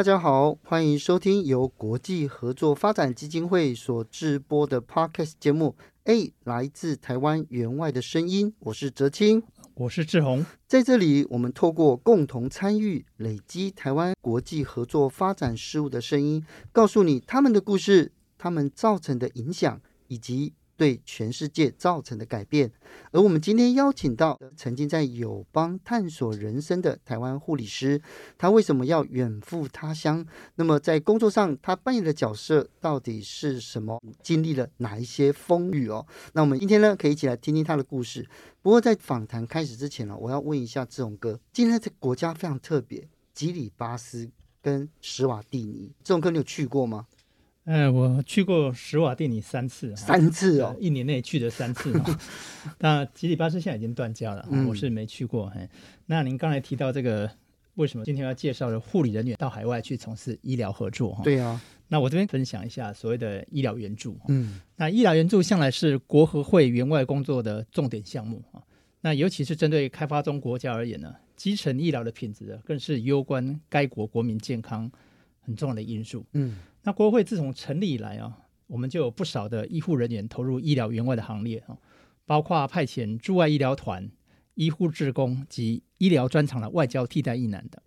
大家好，欢迎收听由国际合作发展基金会所制播的 Podcast 节目。A 来自台湾员外的声音，我是哲青，我是志宏。在这里，我们透过共同参与，累积台湾国际合作发展事务的声音，告诉你他们的故事，他们造成的影响，以及对全世界造成的改变，而我们今天邀请到曾经在友邦探索人生的台湾护理师，他为什么要远赴他乡？那么在工作上，他扮演的角色到底是什么？经历了哪一些风雨哦？那我们今天呢，可以一起来听听他的故事。不过在访谈开始之前呢，我要问一下志宏哥，今天这国家非常特别，吉里巴斯跟史瓦蒂尼，志宏哥你有去过吗？呃，我去过史瓦蒂尼三次，三次哦，一年内去的三次。那吉里巴斯现在已经断交了，嗯、我是没去过。嘿，那您刚才提到这个，为什么今天要介绍的护理人员到海外去从事医疗合作？哈对啊，那我这边分享一下所谓的医疗援助。嗯，那医疗援助向来是国合会援外工作的重点项目啊。那尤其是针对开发中国家而言呢，基层医疗的品质更是攸关该国国民健康很重要的因素。嗯。那国合会自从成立以来啊，我们就有不少的医护人员投入医疗援外的行列啊，包括派遣驻外医疗团、医护志工及医疗专长的外交替代役男等。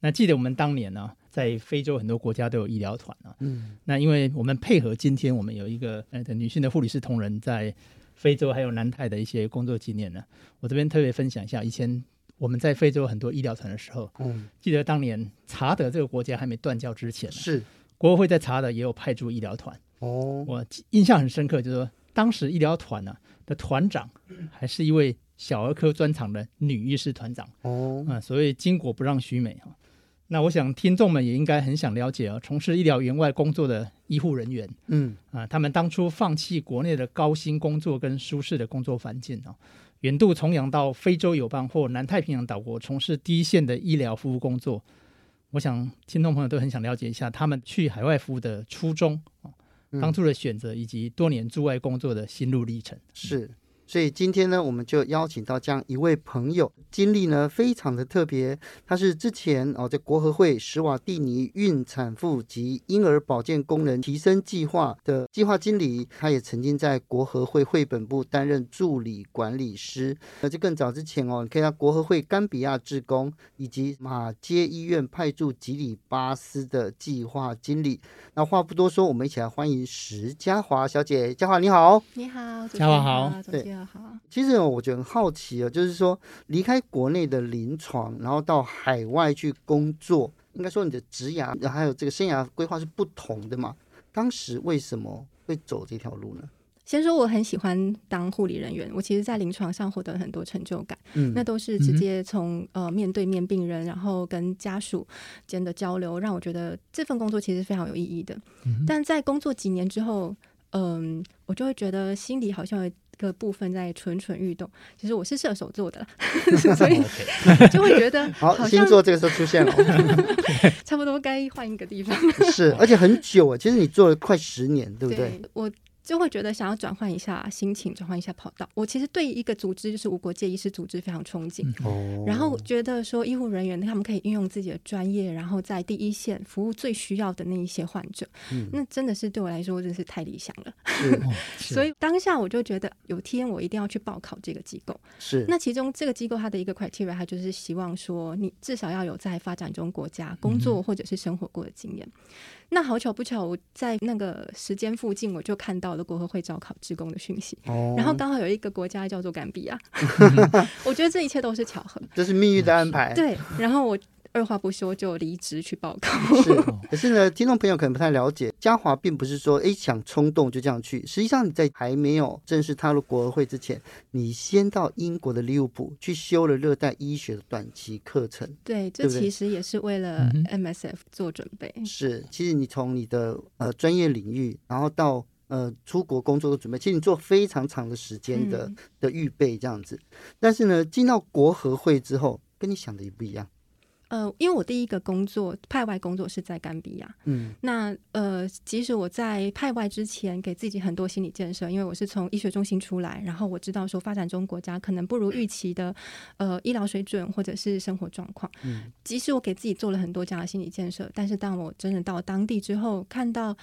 那记得我们当年呢，在非洲很多国家都有医疗团啊。嗯。那因为我们配合今天我们有一个呃女性的护理师同仁在非洲还有南太的一些工作经验呢，我这边特别分享一下，以前我们在非洲很多医疗团的时候，嗯，记得当年查德这个国家还没断交之前是。国合会在查的也有派驻医疗团。哦，我印象很深刻，就是说当时医疗团呢的团长还是一位小儿科专长的女医师团长。哦，啊，所谓巾帼不让须眉哈。那我想听众们也应该很想了解啊，从事医疗援外工作的医护人员，嗯。啊，他们当初放弃国内的高薪工作跟舒适的工作环境啊，远渡重洋到非洲友邦或南太平洋岛国从事第一线的医疗服务工作。我想听众朋友都很想了解一下他们去海外服务的初衷啊，当初的选择以及多年驻外工作的心路历程。是。所以今天呢，我们就邀请到这样一位朋友，经历呢非常的特别。他是之前哦在国合会史瓦蒂尼孕产妇及婴儿保健功能提升计划的计划经理，他也曾经在国合会绘本部担任助理管理师。那就更早之前哦，你可以到国合会甘比亚志工以及马街医院派驻吉里巴斯的计划经理。那话不多说，我们一起来欢迎石嘉华小姐。嘉华你好，你好，嘉华好，对。好，其实我觉得很好奇啊，就是说离开国内的临床，然后到海外去工作，应该说你的职涯还有这个生涯规划是不同的嘛？当时为什么会走这条路呢？先说我很喜欢当护理人员，我其实在临床上获得很多成就感，嗯，那都是直接从、嗯、呃面对面病人，然后跟家属间的交流，让我觉得这份工作其实非常有意义的。嗯、但在工作几年之后，嗯、呃，我就会觉得心里好像有。个部分在蠢蠢欲动，其实我是射手座的，所以 就会觉得好，好星座这个时候出现了，差不多该换一个地方。是，而且很久啊，其实你做了快十年，对不对？对我。就会觉得想要转换一下心情，转换一下跑道。我其实对一个组织，就是无国界医师组织非常憧憬。哦。然后觉得说医护人员他们可以运用自己的专业，然后在第一线服务最需要的那一些患者。嗯。那真的是对我来说真是太理想了。是。所以当下我就觉得有天我一定要去报考这个机构。是。那其中这个机构它的一个 criteria，它就是希望说你至少要有在发展中国家工作或者是生活过的经验。嗯那好巧不巧，我在那个时间附近，我就看到了国合会招考职工的讯息，哦、然后刚好有一个国家叫做甘比亚，我觉得这一切都是巧合，这是命运的安排。对，然后我二话不说就离职去报考。是，可是呢，听众朋友可能不太了解，嘉华并不是说哎想冲动就这样去。实际上你在还没有正式踏入国合会之前，你先到英国的利物浦去修了热带医学的短期课程。对，这其实也是为了 MSF 做准备。嗯、是，其实你从你的呃专业领域，然后到呃出国工作的准备，其实你做非常长的时间的、嗯、的预备这样子。但是呢，进到国合会之后，跟你想的也不一样。呃，因为我第一个工作派外工作是在甘比亚，嗯，那呃，即使我在派外之前给自己很多心理建设，因为我是从医学中心出来，然后我知道说发展中国家可能不如预期的呃医疗水准或者是生活状况，嗯，即使我给自己做了很多这样的心理建设，但是当我真的到当地之后，看到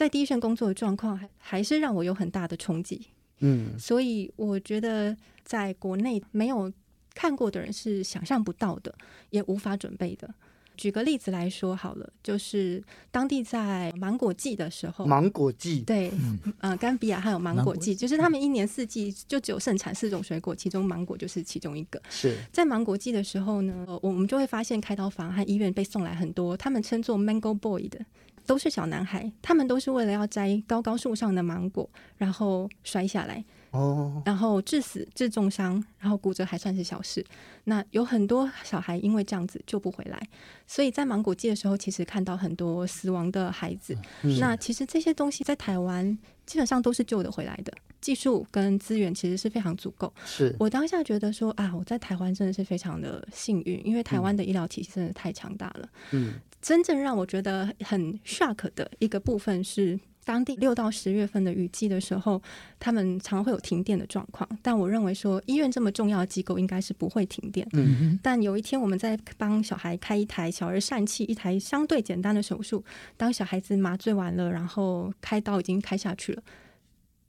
在第一线工作的状况，还还是让我有很大的冲击，嗯，所以我觉得在国内没有。看过的人是想象不到的，也无法准备的。举个例子来说好了，就是当地在芒果季的时候，芒果季对，嗯、呃，甘比亚还有芒果季，就是他们一年四季就只有盛产四种水果，其中芒果就是其中一个。是在芒果季的时候呢，我们就会发现开刀房和医院被送来很多，他们称作 Mango Boy 的，都是小男孩，他们都是为了要摘高高树上的芒果，然后摔下来。哦，然后致死、致重伤，然后骨折还算是小事。那有很多小孩因为这样子救不回来，所以在芒果季的时候，其实看到很多死亡的孩子。嗯、那其实这些东西在台湾基本上都是救得回来的，技术跟资源其实是非常足够。是我当下觉得说啊，我在台湾真的是非常的幸运，因为台湾的医疗体系真的太强大了。嗯，真正让我觉得很 shock 的一个部分是。当地六到十月份的雨季的时候，他们常会有停电的状况。但我认为说，医院这么重要的机构应该是不会停电。嗯。但有一天，我们在帮小孩开一台小儿疝气，一台相对简单的手术。当小孩子麻醉完了，然后开刀已经开下去了，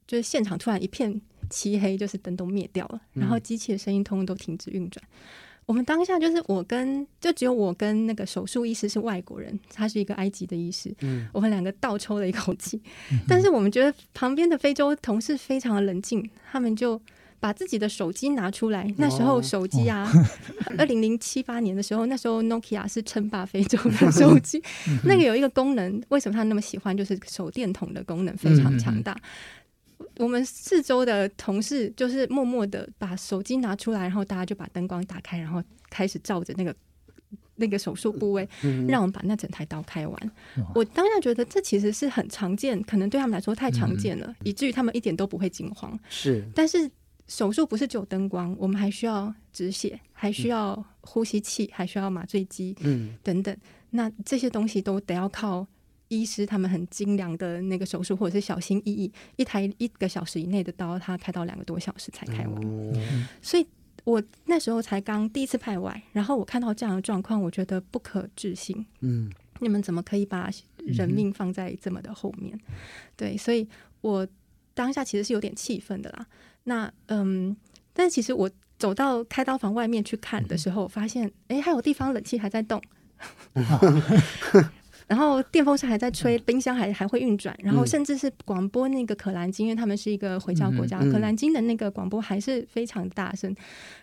就是现场突然一片漆黑，就是灯都灭掉了，然后机器的声音通通都停止运转。我们当下就是我跟就只有我跟那个手术医师是外国人，他是一个埃及的医师。嗯，我们两个倒抽了一口气，嗯、但是我们觉得旁边的非洲同事非常的冷静，他们就把自己的手机拿出来。那时候手机啊，二零零七八年的时候，那时候 Nokia 是称霸非洲的 手机。那个有一个功能，为什么他那么喜欢？就是手电筒的功能非常强大。嗯我们四周的同事就是默默的把手机拿出来，然后大家就把灯光打开，然后开始照着那个那个手术部位，让我们把那整台刀开完。我当下觉得这其实是很常见，可能对他们来说太常见了，以至于他们一点都不会惊慌。是，但是手术不是只有灯光，我们还需要止血，还需要呼吸器，还需要麻醉机，嗯，等等。那这些东西都得要靠。医师他们很精良的那个手术，或者是小心翼翼，一台一个小时以内的刀，他开到两个多小时才开完。嗯、所以我那时候才刚第一次派外，然后我看到这样的状况，我觉得不可置信。嗯，你们怎么可以把人命放在这么的后面？嗯、对，所以我当下其实是有点气愤的啦。那嗯，但是其实我走到开刀房外面去看的时候，发现哎、欸，还有地方冷气还在动。然后电风扇还在吹，冰箱还还会运转，然后甚至是广播那个可兰经，因为他们是一个回教国家，可兰经的那个广播还是非常大声。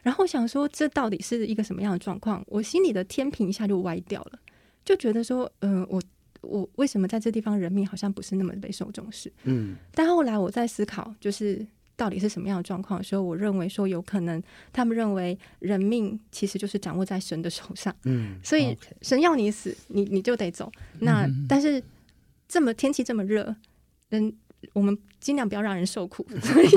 然后想说，这到底是一个什么样的状况？我心里的天平一下就歪掉了，就觉得说，嗯、呃，我我为什么在这地方人命好像不是那么被受重视？嗯，但后来我在思考，就是。到底是什么样的状况的时候，我认为说有可能，他们认为人命其实就是掌握在神的手上，嗯，所以神要你死，你你就得走。那但是这么天气这么热，人我们尽量不要让人受苦，所以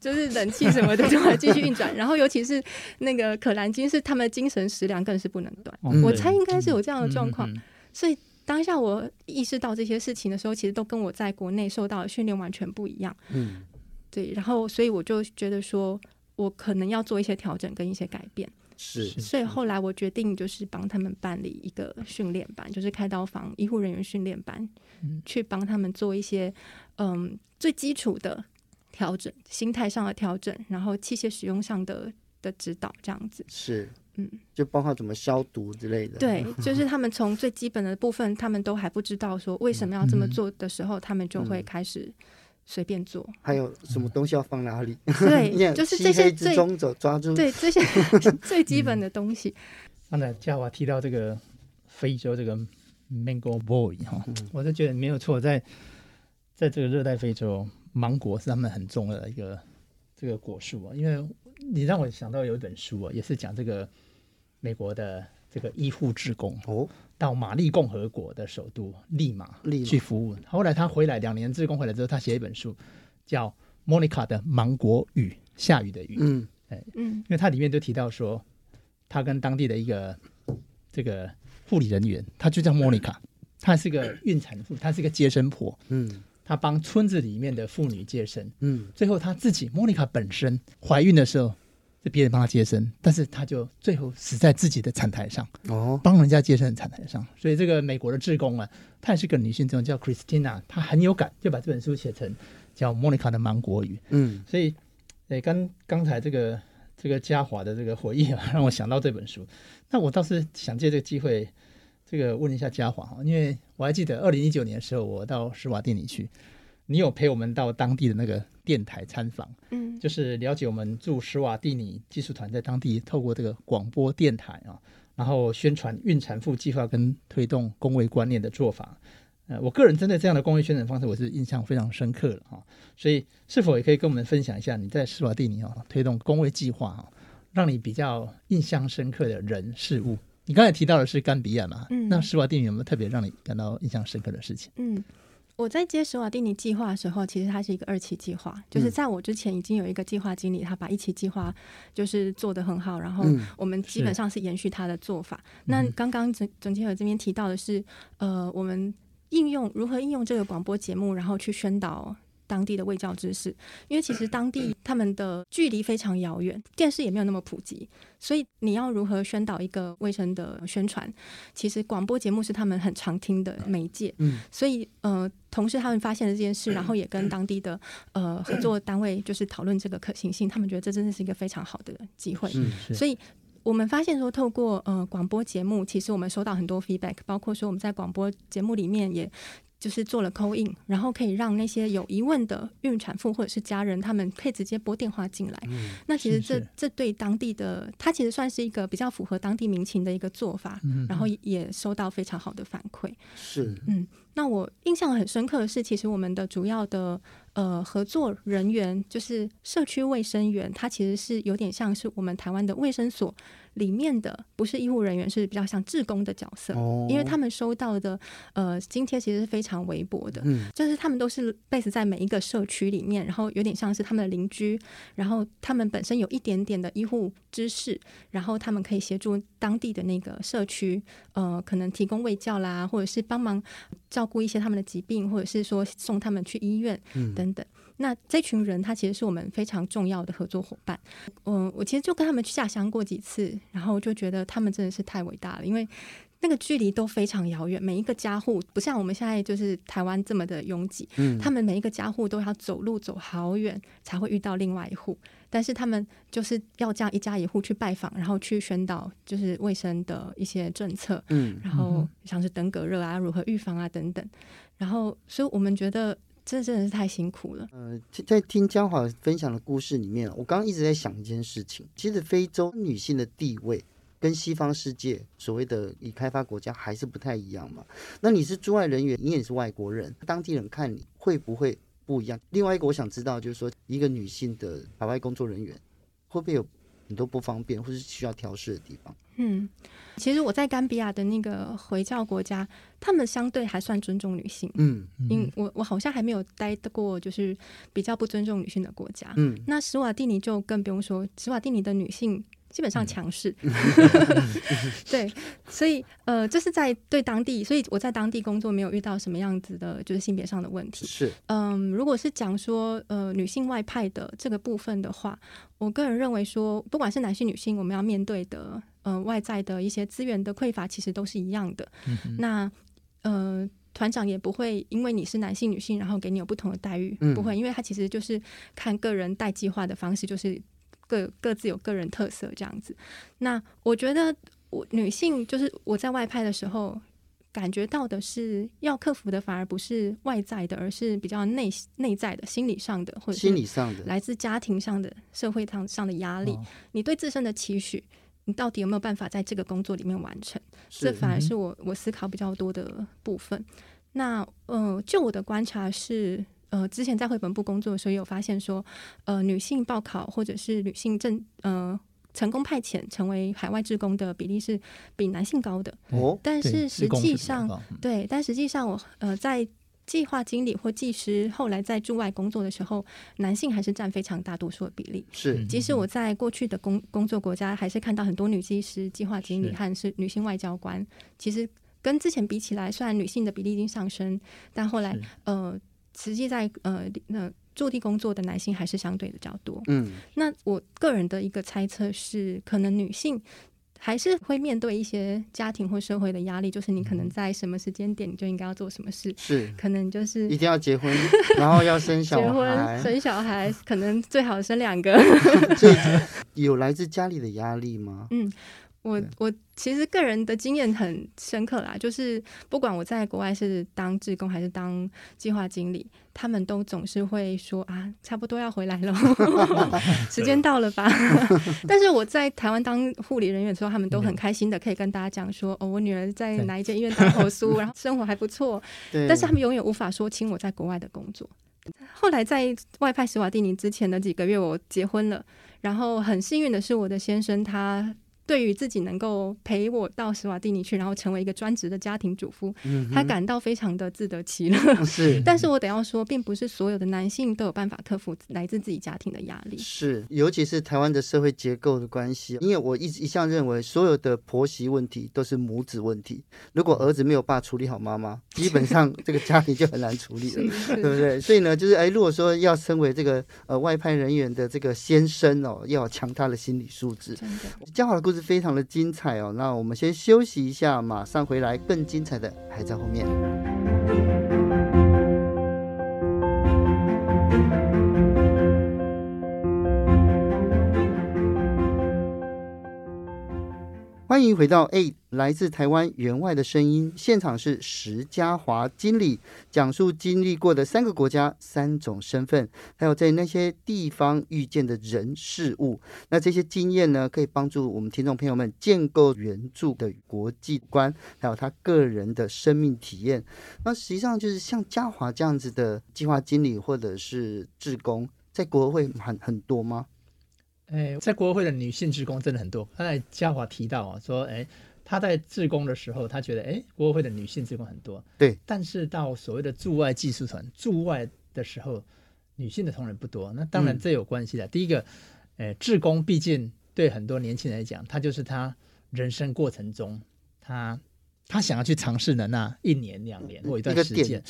就是冷气什么的都还继续运转。然后尤其是那个可兰经，是他们的精神食粮更是不能断。我猜应该是有这样的状况，所以当下我意识到这些事情的时候，其实都跟我在国内受到的训练完全不一样，嗯。对，然后所以我就觉得说，我可能要做一些调整跟一些改变。是，所以后来我决定就是帮他们办理一个训练班，就是开刀房医护人员训练班，嗯、去帮他们做一些嗯最基础的调整，心态上的调整，然后器械使用上的的指导，这样子。是，嗯，就包括怎么消毒之类的。对，就是他们从最基本的部分，他们都还不知道说为什么要这么做的时候，嗯、他们就会开始。随便做，还有什么东西要放哪里？对，就是这些最中走抓住，对这些 最基本的东西。刚才嘉华提到这个非洲这个 Mango Boy 哈，我就觉得没有错，在在这个热带非洲，芒果是他们很重要的一个这个果树啊。因为你让我想到有一本书啊，也是讲这个美国的这个医护志工哦，到马利共和国的首都利马去服务。后来他回来两年志工回来之后，他写一本书叫。莫妮卡的芒果雨，下雨的雨。嗯，哎，嗯，因为他里面就提到说，他跟当地的一个这个护理人员，他就叫莫妮卡，她是个孕产妇，她是个接生婆。嗯，她帮村子里面的妇女接生。嗯，最后她自己莫妮卡本身怀孕的时候，是别人帮他接生，但是他就最后死在自己的产台上。哦，帮人家接生的产台上。所以这个美国的志工啊，她也是个女性志工，叫 Christina，她很有感，就把这本书写成。叫莫妮卡的芒果雨，嗯，所以，诶，刚刚才这个这个嘉华的这个回忆啊，让我想到这本书。那我倒是想借这个机会，这个问一下嘉华哈，因为我还记得二零一九年的时候，我到施瓦蒂尼去，你有陪我们到当地的那个电台参访，嗯，就是了解我们驻史瓦蒂尼技术团在当地透过这个广播电台啊，然后宣传孕产妇计划跟推动公卫观念的做法。呃，我个人针对这样的公益宣传方式，我是印象非常深刻的哈。所以，是否也可以跟我们分享一下你在史瓦蒂尼啊推动公卫计划啊，让你比较印象深刻的人事物？你刚才提到的是甘比亚嘛？嗯，那施瓦蒂尼有没有特别让你感到印象深刻的事情？嗯，我在接史瓦蒂尼计划的时候，其实它是一个二期计划，就是在我之前已经有一个计划经理，他把一期计划就是做得很好，然后我们基本上是延续他的做法。嗯、那刚刚总总监和这边提到的是，呃，我们。应用如何应用这个广播节目，然后去宣导当地的卫教知识？因为其实当地他们的距离非常遥远，电视也没有那么普及，所以你要如何宣导一个卫生的宣传？其实广播节目是他们很常听的媒介。嗯，所以呃，同事他们发现了这件事，然后也跟当地的呃合作单位就是讨论这个可行性，他们觉得这真的是一个非常好的机会。所以。我们发现说，透过呃广播节目，其实我们收到很多 feedback，包括说我们在广播节目里面也。就是做了 call in，然后可以让那些有疑问的孕产妇或者是家人，他们可以直接拨电话进来。嗯、那其实这这对当地的，它其实算是一个比较符合当地民情的一个做法。嗯、然后也收到非常好的反馈。是，嗯，那我印象很深刻的是，其实我们的主要的呃合作人员就是社区卫生员，他其实是有点像是我们台湾的卫生所。里面的不是医护人员，是比较像志工的角色，哦、因为他们收到的呃津贴其实是非常微薄的，嗯、就是他们都是 base 在每一个社区里面，然后有点像是他们的邻居，然后他们本身有一点点的医护知识，然后他们可以协助当地的那个社区，呃，可能提供卫教啦，或者是帮忙照顾一些他们的疾病，或者是说送他们去医院等等。嗯那这群人，他其实是我们非常重要的合作伙伴。嗯，我其实就跟他们去下乡过几次，然后就觉得他们真的是太伟大了，因为那个距离都非常遥远，每一个家户不像我们现在就是台湾这么的拥挤。嗯，他们每一个家户都要走路走好远才会遇到另外一户，但是他们就是要这样一家一户去拜访，然后去宣导就是卫生的一些政策。嗯，然后像是登革热啊，如何预防啊等等，然后所以我们觉得。这真的是太辛苦了。呃，在听江华分享的故事里面，我刚刚一直在想一件事情。其实非洲女性的地位跟西方世界所谓的已开发国家还是不太一样嘛。那你是驻外人员，你也是外国人，当地人看你会不会不一样？另外一个我想知道，就是说一个女性的海外工作人员会不会有很多不方便或是需要调试的地方？嗯，其实我在甘比亚的那个回教国家，他们相对还算尊重女性。嗯，因我我好像还没有待得过，就是比较不尊重女性的国家。嗯，那史瓦蒂尼就更不用说，史瓦蒂尼的女性。基本上强势，嗯、对，所以呃，这是在对当地，所以我在当地工作没有遇到什么样子的，就是性别上的问题。是，嗯，如果是讲说呃女性外派的这个部分的话，我个人认为说，不管是男性女性，我们要面对的呃外在的一些资源的匮乏，其实都是一样的。嗯、那呃团长也不会因为你是男性女性，然后给你有不同的待遇，嗯、不会，因为他其实就是看个人带计划的方式，就是。各各自有个人特色，这样子。那我觉得，我女性就是我在外派的时候，感觉到的是要克服的，反而不是外在的，而是比较内内在的、心理上的，或者心理上的来自家庭上的、社会上上的压力。哦、你对自身的期许，你到底有没有办法在这个工作里面完成？这反而是我我思考比较多的部分。那呃，就我的观察是，呃，之前在绘本部工作的时候，有发现说，呃，女性报考或者是女性正呃成功派遣成为海外职工的比例是比男性高的。哦，但是实际上，对，但实际上我呃在计划经理或技师后来在驻外工作的时候，男性还是占非常大多数的比例。是，即使我在过去的工工作国家，还是看到很多女技师、计划经理和是女性外交官，其实。跟之前比起来，虽然女性的比例已经上升，但后来呃，实际在呃那驻地工作的男性还是相对的较多。嗯，那我个人的一个猜测是，可能女性还是会面对一些家庭或社会的压力，就是你可能在什么时间点你就应该要做什么事，是可能就是一定要结婚，然后要生小孩，结婚生小孩，可能最好生两个。这 有来自家里的压力吗？嗯。我我其实个人的经验很深刻啦，就是不管我在国外是当志工还是当计划经理，他们都总是会说啊，差不多要回来了，时间到了吧？但是我在台湾当护理人员的时候，他们都很开心的可以跟大家讲说，哦，我女儿在哪一间医院当后苏，然后生活还不错。但是他们永远无法说清我在国外的工作。后来在外派史瓦蒂尼之前的几个月，我结婚了，然后很幸运的是，我的先生他。对于自己能够陪我到史瓦蒂尼去，然后成为一个专职的家庭主妇，嗯、他感到非常的自得其乐。是，但是我得要说，并不是所有的男性都有办法克服来自自己家庭的压力。是，尤其是台湾的社会结构的关系，因为我一直一向认为，所有的婆媳问题都是母子问题。如果儿子没有爸处理好妈妈，基本上这个家庭就很难处理了，对不对？所以呢，就是哎，如果说要成为这个呃外派人员的这个先生哦，要有强大的心理素质。真的，嘉华的故事。非常的精彩哦，那我们先休息一下，马上回来，更精彩的还在后面。欢迎回到 A。来自台湾援外的声音，现场是石嘉华经理讲述经历过的三个国家、三种身份，还有在那些地方遇见的人事物。那这些经验呢，可以帮助我们听众朋友们建构援助的国际观，还有他个人的生命体验。那实际上就是像嘉华这样子的计划经理或者是志工，在国会很很多吗？哎，在国会的女性职工真的很多。刚才嘉华提到啊，说哎。他在志工的时候，他觉得哎，国会的女性职工很多，对。但是到所谓的驻外技术团驻外的时候，女性的同仁不多。那当然这有关系的。嗯、第一个，哎，志工毕竟对很多年轻人来讲，他就是他人生过程中他他想要去尝试的那一年两年或一段时间，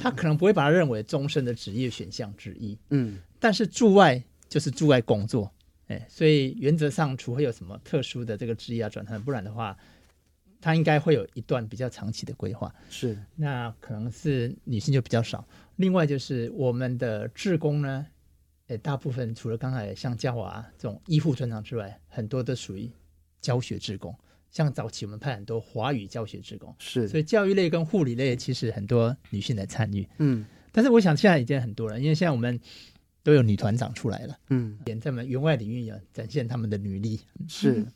他可能不会把它认为终身的职业选项之一。嗯。但是驻外就是驻外工作，哎，所以原则上，除非有什么特殊的这个职业转换，不然的话。他应该会有一段比较长期的规划，是那可能是女性就比较少。另外就是我们的志工呢，哎，大部分除了刚才像嘉华这种医护专长之外，很多都属于教学志工。像早期我们派很多华语教学职工，是，所以教育类跟护理类其实很多女性来参与。嗯，但是我想现在已经很多了，因为现在我们都有女团长出来了，嗯，也在我们员外领域也展现他们的女力，是。嗯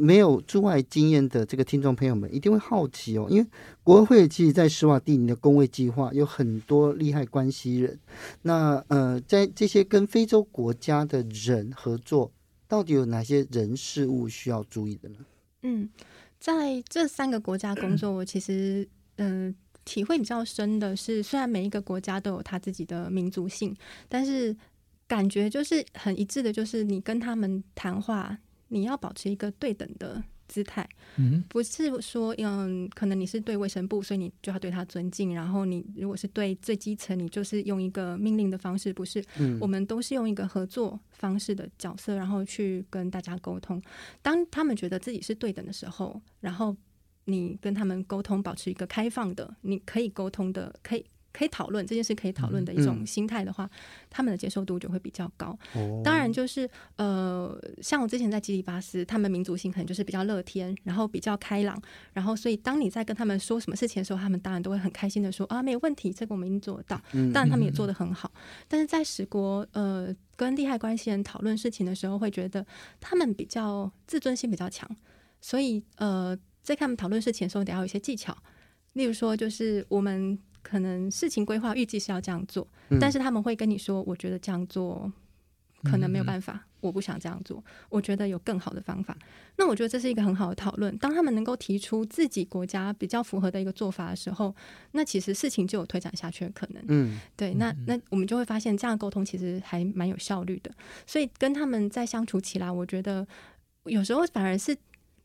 没有驻外经验的这个听众朋友们一定会好奇哦，因为国会其实，在史瓦蒂尼的工位计划有很多利害关系人。那呃，在这些跟非洲国家的人合作，到底有哪些人事物需要注意的呢？嗯，在这三个国家工作，我其实嗯、呃、体会比较深的是，虽然每一个国家都有他自己的民族性，但是感觉就是很一致的，就是你跟他们谈话。你要保持一个对等的姿态，嗯，不是说，嗯，可能你是对卫生部，所以你就要对他尊敬。然后你如果是对最基层，你就是用一个命令的方式，不是？嗯，我们都是用一个合作方式的角色，然后去跟大家沟通。当他们觉得自己是对等的时候，然后你跟他们沟通，保持一个开放的，你可以沟通的，可以。可以讨论这件事，可以讨论的一种心态的话，嗯、他们的接受度就会比较高。哦、当然，就是呃，像我之前在基里巴斯，他们民族性可能就是比较乐天，然后比较开朗，然后所以当你在跟他们说什么事情的时候，他们当然都会很开心的说啊，没有问题，这个我们已经做得到。当然，他们也做得很好。嗯、但是在十国，呃，跟利害关系人讨论事情的时候，会觉得他们比较自尊心比较强，所以呃，在他们讨论事情的时候，得要有一些技巧。例如说，就是我们可能事情规划预计是要这样做，嗯、但是他们会跟你说，我觉得这样做可能没有办法。嗯我不想这样做，我觉得有更好的方法。那我觉得这是一个很好的讨论。当他们能够提出自己国家比较符合的一个做法的时候，那其实事情就有推展下去的可能。嗯，对。那那我们就会发现，这样沟通其实还蛮有效率的。所以跟他们在相处起来，我觉得有时候反而是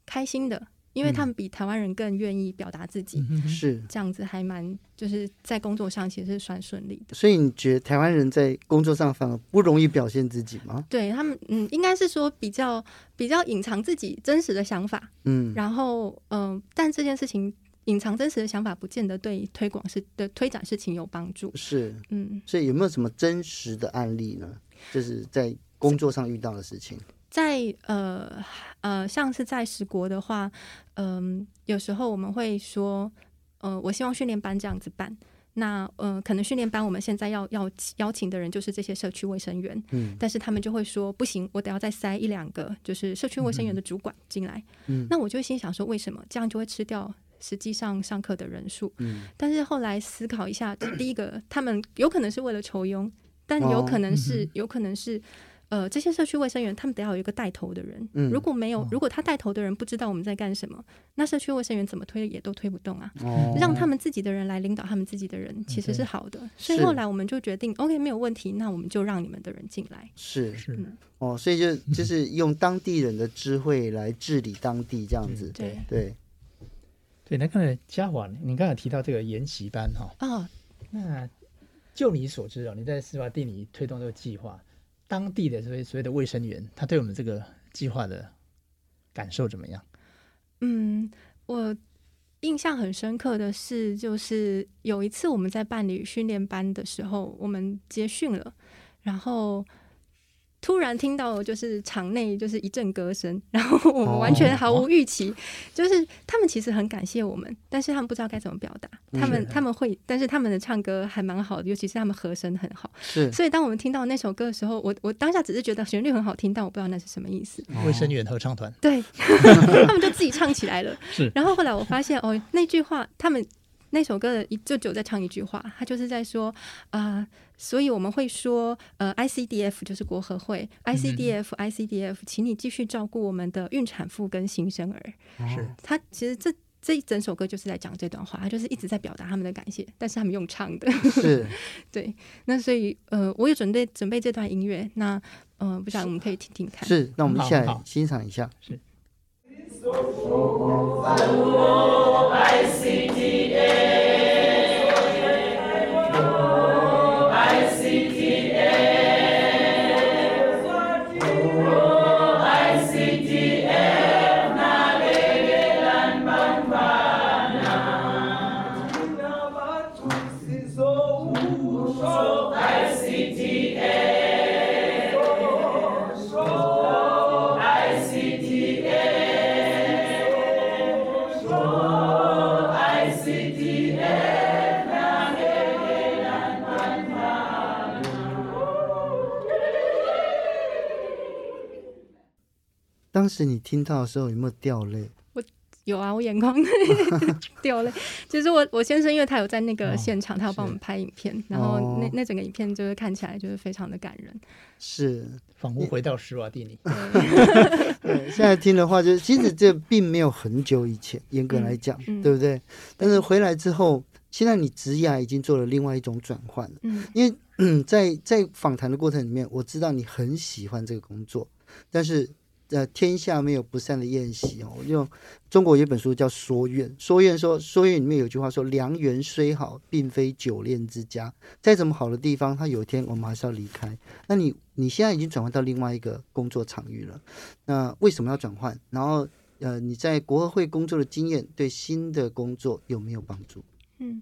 开心的。因为他们比台湾人更愿意表达自己，是、嗯、这样子，还蛮就是在工作上其实是算顺利的。所以你觉得台湾人在工作上反而不容易表现自己吗？对他们，嗯，应该是说比较比较隐藏自己真实的想法，嗯，然后嗯、呃，但这件事情隐藏真实的想法，不见得对推广是的推展事情有帮助。是，嗯，所以有没有什么真实的案例呢？就是在工作上遇到的事情。在呃呃，像是在十国的话，嗯、呃，有时候我们会说，呃，我希望训练班这样子办。那呃，可能训练班我们现在要要邀请的人就是这些社区卫生员，嗯，但是他们就会说不行，我得要再塞一两个就是社区卫生员的主管进来。嗯，那我就心想说，为什么这样就会吃掉实际上上课的人数？嗯，但是后来思考一下，第一个，他们有可能是为了酬庸，但有可能是、有可能是。呃，这些社区卫生员他们得要有一个带头的人，嗯、如果没有，如果他带头的人不知道我们在干什么，那社区卫生员怎么推也都推不动啊。哦、让他们自己的人来领导他们自己的人，其实是好的。Okay, 所以后来我们就决定，OK，没有问题，那我们就让你们的人进来。是是、嗯、哦，所以就就是用当地人的智慧来治理当地这样子。对对对，对。那刚才嘉华，你刚才提到这个研习班哈，哦，那就你所知哦，你在司法地里推动这个计划。当地的所谓所谓的卫生员，他对我们这个计划的感受怎么样？嗯，我印象很深刻的是，就是有一次我们在办理训练班的时候，我们接训了，然后。突然听到就是场内就是一阵歌声，然后我们完全毫无预期，哦、就是他们其实很感谢我们，但是他们不知道该怎么表达。他们他们会，但是他们的唱歌还蛮好的，尤其是他们和声很好。是，所以当我们听到那首歌的时候，我我当下只是觉得旋律很好听，但我不知道那是什么意思。卫生员合唱团，对，他们就自己唱起来了。是，然后后来我发现哦，那句话他们。那首歌的一就只有在唱一句话，他就是在说啊、呃，所以我们会说，呃，ICDF 就是国合会，ICDF，ICDF，请你继续照顾我们的孕产妇跟新生儿。是，他其实这这一整首歌就是在讲这段话，他就是一直在表达他们的感谢，但是他们用唱的。是，对。那所以呃，我有准备准备这段音乐，那呃，不晓得我们可以听听看。是，那我们一起来欣赏一下。是。时你听到的时候有没有掉泪？我有啊，我眼眶 掉泪。其实我我先生因为他有在那个现场，哦、他要帮我们拍影片，然后那那整个影片就是看起来就是非常的感人，是仿佛回到施瓦蒂尼。对，现在听的话，就是其实这并没有很久以前，严格来讲，嗯、对不对？但是回来之后，现在你职涯已经做了另外一种转换了。嗯，因为嗯，在在访谈的过程里面，我知道你很喜欢这个工作，但是。呃，天下没有不散的宴席哦。我用中国有一本书叫《说愿》，《说愿》说，《说愿》里面有句话说：“良缘虽好，并非久恋之家。再怎么好的地方，他有一天我们还是要离开。”那你你现在已经转换到另外一个工作场域了，那为什么要转换？然后呃，你在国合会工作的经验，对新的工作有没有帮助？嗯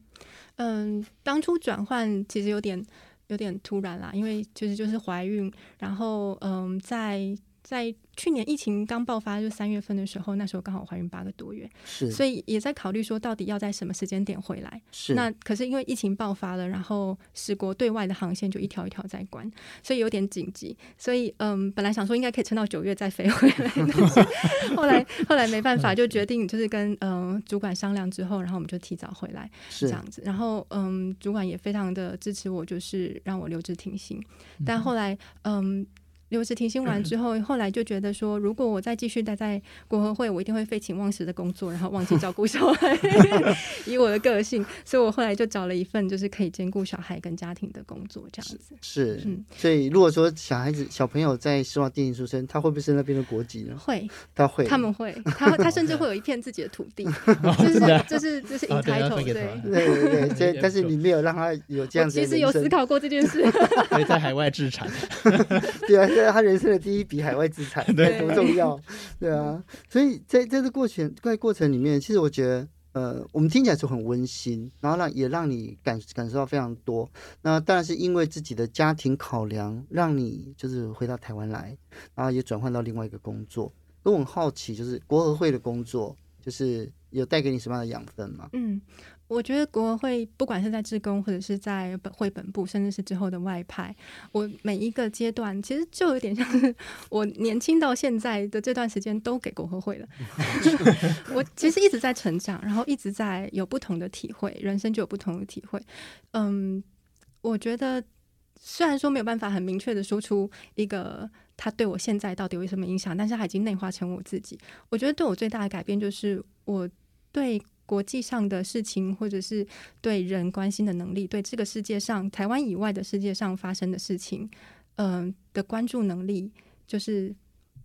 嗯，当初转换其实有点有点突然啦，因为就是就是怀孕，然后嗯，在。在去年疫情刚爆发，就三月份的时候，那时候刚好怀孕八个多月，是，所以也在考虑说，到底要在什么时间点回来。是，那可是因为疫情爆发了，然后使国对外的航线就一条一条在关，所以有点紧急。所以嗯，本来想说应该可以撑到九月再飞回来，但是 后来后来没办法，就决定就是跟嗯主管商量之后，然后我们就提早回来，是这样子。然后嗯，主管也非常的支持我，就是让我留职停薪。但后来嗯。留职停薪完之后，后来就觉得说，如果我再继续待在国合会，我一定会废寝忘食的工作，然后忘记照顾小孩。以我的个性，所以我后来就找了一份就是可以兼顾小孩跟家庭的工作，这样子。是，是嗯，所以如果说小孩子小朋友在希望电影出生，他会不会是那边的国籍呢？会，他会，他们会，他他甚至会有一片自己的土地，就是就是就是 entitle，对对对对，但是你没有让他有这样子。其实有思考过这件事，可以在海外置产。对啊。他人生的第一笔海外资产，对，多重要，对啊。所以在在这过程在过程里面，其实我觉得，呃，我们听起来是很温馨，然后让也让你感感受到非常多。那当然是因为自己的家庭考量，让你就是回到台湾来，然后也转换到另外一个工作。我很好奇，就是国合会的工作，就是有带给你什么样的养分吗？嗯。我觉得国合会不管是在志工，或者是在本会本部，甚至是之后的外派，我每一个阶段其实就有点像是我年轻到现在的这段时间都给国合会了。我其实一直在成长，然后一直在有不同的体会，人生就有不同的体会。嗯，我觉得虽然说没有办法很明确的说出一个他对我现在到底有什么影响，但是他已经内化成我自己。我觉得对我最大的改变就是我对。国际上的事情，或者是对人关心的能力，对这个世界上台湾以外的世界上发生的事情，嗯、呃、的关注能力，就是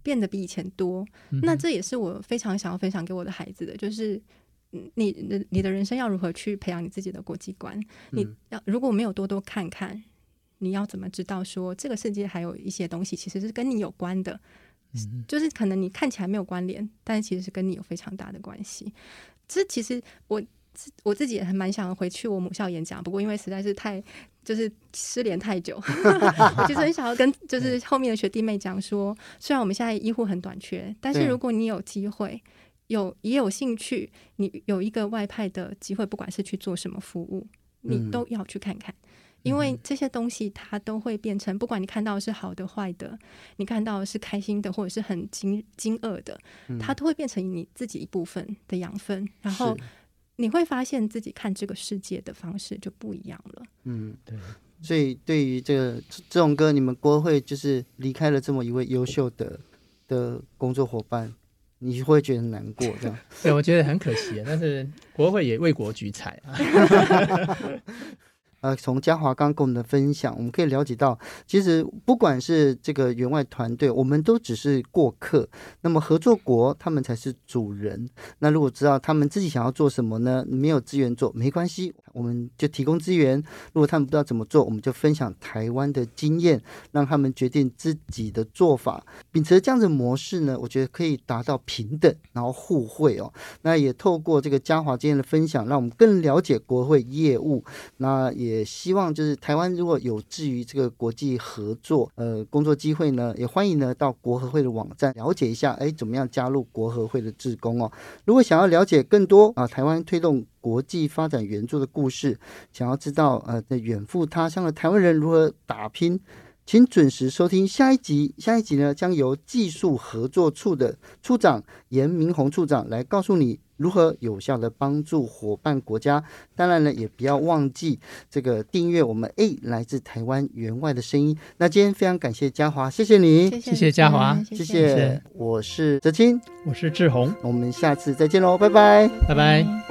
变得比以前多。嗯、那这也是我非常想要分享给我的孩子的，就是你的你的人生要如何去培养你自己的国际观？你要如果没有多多看看，你要怎么知道说这个世界还有一些东西其实是跟你有关的？嗯、就是可能你看起来没有关联，但是其实是跟你有非常大的关系。这其实我我自己也还蛮想回去我母校演讲，不过因为实在是太就是失联太久，我其实很想要跟就是后面的学弟妹讲说，虽然我们现在医护很短缺，但是如果你有机会，有也有兴趣，你有一个外派的机会，不管是去做什么服务，你都要去看看。因为这些东西，它都会变成，不管你看到的是好的、坏的，你看到的是开心的，或者是很惊惊愕的，它都会变成你自己一部分的养分。然后你会发现自己看这个世界的方式就不一样了。嗯，对。所以对于这个这种哥，你们国会就是离开了这么一位优秀的的工作伙伴，你会觉得难过这样？对，我觉得很可惜，但是国会也为国举才啊。呃，从嘉华刚跟我们的分享，我们可以了解到，其实不管是这个员外团队，我们都只是过客。那么合作国他们才是主人。那如果知道他们自己想要做什么呢？没有资源做没关系，我们就提供资源。如果他们不知道怎么做，我们就分享台湾的经验，让他们决定自己的做法。秉持这样的模式呢，我觉得可以达到平等，然后互惠哦。那也透过这个嘉华今天的分享，让我们更了解国会业务。那也。也希望就是台湾如果有志于这个国际合作呃工作机会呢，也欢迎呢到国合会的网站了解一下，哎，怎么样加入国合会的志工哦？如果想要了解更多啊，台湾推动国际发展援助的故事，想要知道呃在远赴他乡的台湾人如何打拼，请准时收听下一集。下一集呢，将由技术合作处的处长严明宏处长来告诉你。如何有效的帮助伙伴国家？当然了，也不要忘记这个订阅我们 A 来自台湾员外的声音。那今天非常感谢嘉华，谢谢你，谢谢嘉华，谢谢。我是哲青，我是志宏，我们下次再见喽，拜拜，拜拜。